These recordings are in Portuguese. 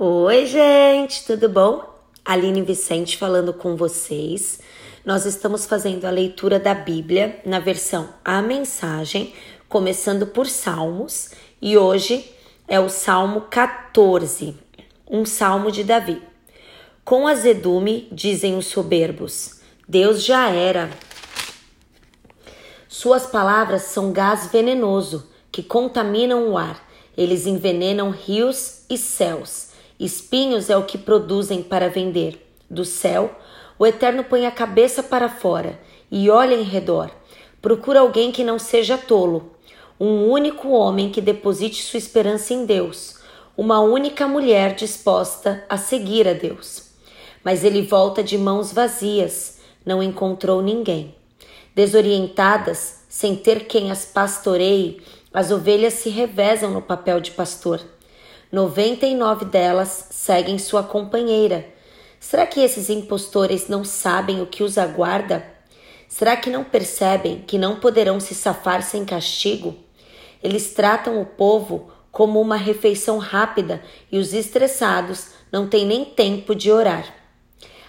Oi, gente, tudo bom? Aline Vicente falando com vocês. Nós estamos fazendo a leitura da Bíblia na versão A Mensagem, começando por Salmos, e hoje é o Salmo 14, um salmo de Davi. Com azedume, dizem os soberbos, Deus já era. Suas palavras são gás venenoso que contaminam o ar. Eles envenenam rios e céus. Espinhos é o que produzem para vender. Do céu, o Eterno põe a cabeça para fora e olha em redor. Procura alguém que não seja tolo, um único homem que deposite sua esperança em Deus, uma única mulher disposta a seguir a Deus. Mas ele volta de mãos vazias, não encontrou ninguém. Desorientadas, sem ter quem as pastoreie, as ovelhas se revezam no papel de pastor. 99 delas seguem sua companheira. Será que esses impostores não sabem o que os aguarda? Será que não percebem que não poderão se safar sem castigo? Eles tratam o povo como uma refeição rápida e os estressados não têm nem tempo de orar.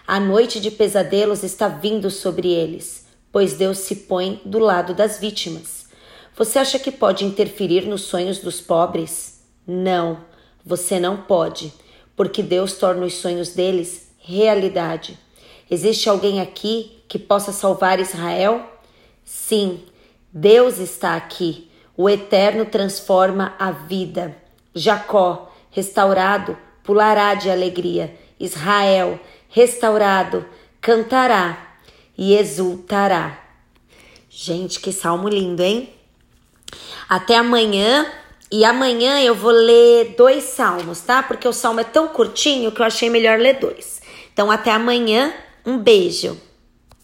A noite de pesadelos está vindo sobre eles, pois Deus se põe do lado das vítimas. Você acha que pode interferir nos sonhos dos pobres? Não. Você não pode, porque Deus torna os sonhos deles realidade. Existe alguém aqui que possa salvar Israel? Sim, Deus está aqui. O Eterno transforma a vida. Jacó, restaurado, pulará de alegria. Israel, restaurado, cantará e exultará. Gente, que salmo lindo, hein? Até amanhã. E amanhã eu vou ler dois salmos, tá? Porque o salmo é tão curtinho que eu achei melhor ler dois. Então, até amanhã. Um beijo.